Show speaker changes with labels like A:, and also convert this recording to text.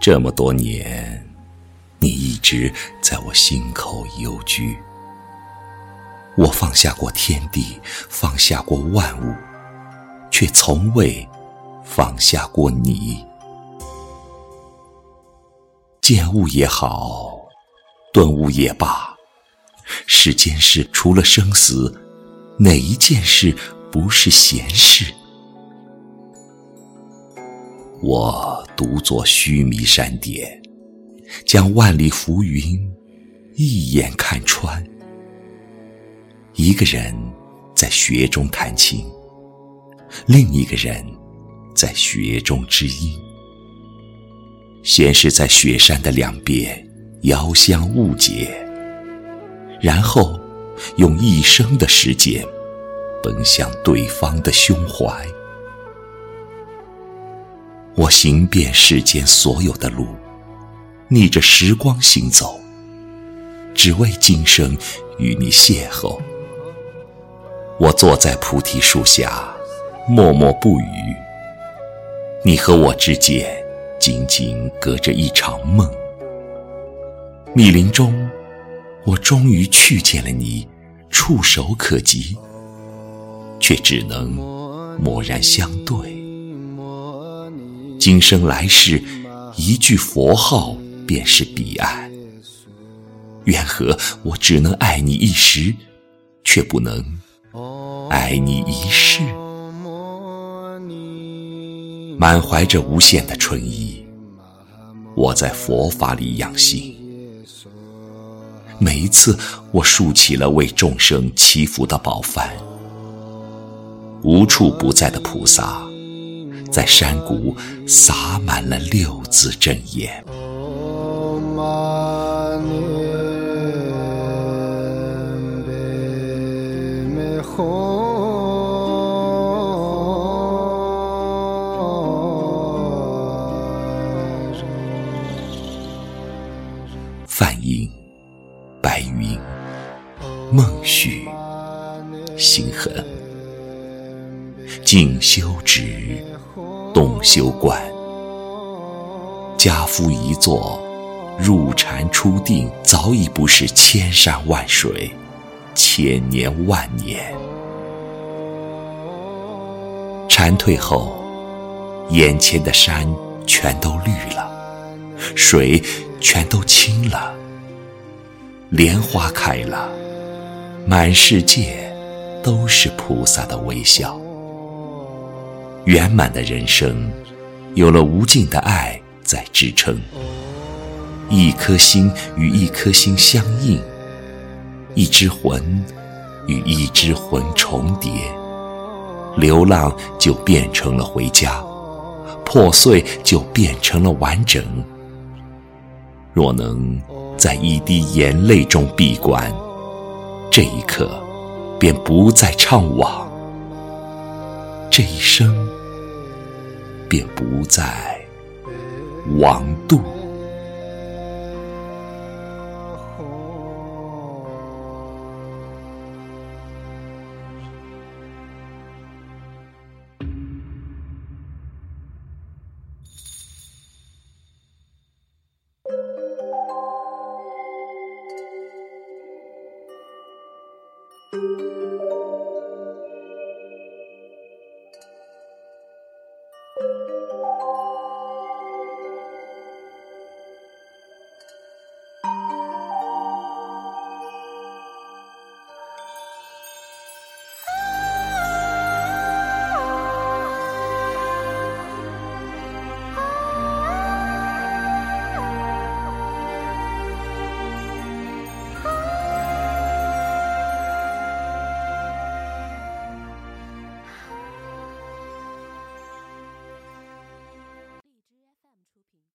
A: 这么多年，你一直在我心口幽居。我放下过天地，放下过万物，却从未放下过你。见物也好，顿悟也罢，世间事除了生死，哪一件事不是闲事？我独坐须弥山巅，将万里浮云一眼看穿。一个人在雪中弹琴，另一个人在雪中知音。先是在雪山的两边遥相误解，然后用一生的时间奔向对方的胸怀。我行遍世间所有的路，逆着时光行走，只为今生与你邂逅。我坐在菩提树下，默默不语。你和我之间，仅仅隔着一场梦。密林中，我终于去见了你，触手可及，却只能默然相对。今生来世，一句佛号便是彼岸。缘何我只能爱你一时，却不能爱你一世？满怀着无限的春意，我在佛法里养心。每一次，我竖起了为众生祈福的宝幡，无处不在的菩萨。在山谷洒满了六字真言。梵音、白云、梦许、心痕，静修止。动修观，家夫一坐，入禅初定，早已不是千山万水，千年万年。禅退后，眼前的山全都绿了，水全都清了，莲花开了，满世界都是菩萨的微笑。圆满的人生，有了无尽的爱在支撑。一颗心与一颗心相应，一只魂与一只魂重叠，流浪就变成了回家，破碎就变成了完整。若能在一滴眼泪中闭关，这一刻便不再怅惘。这一生便不再王度。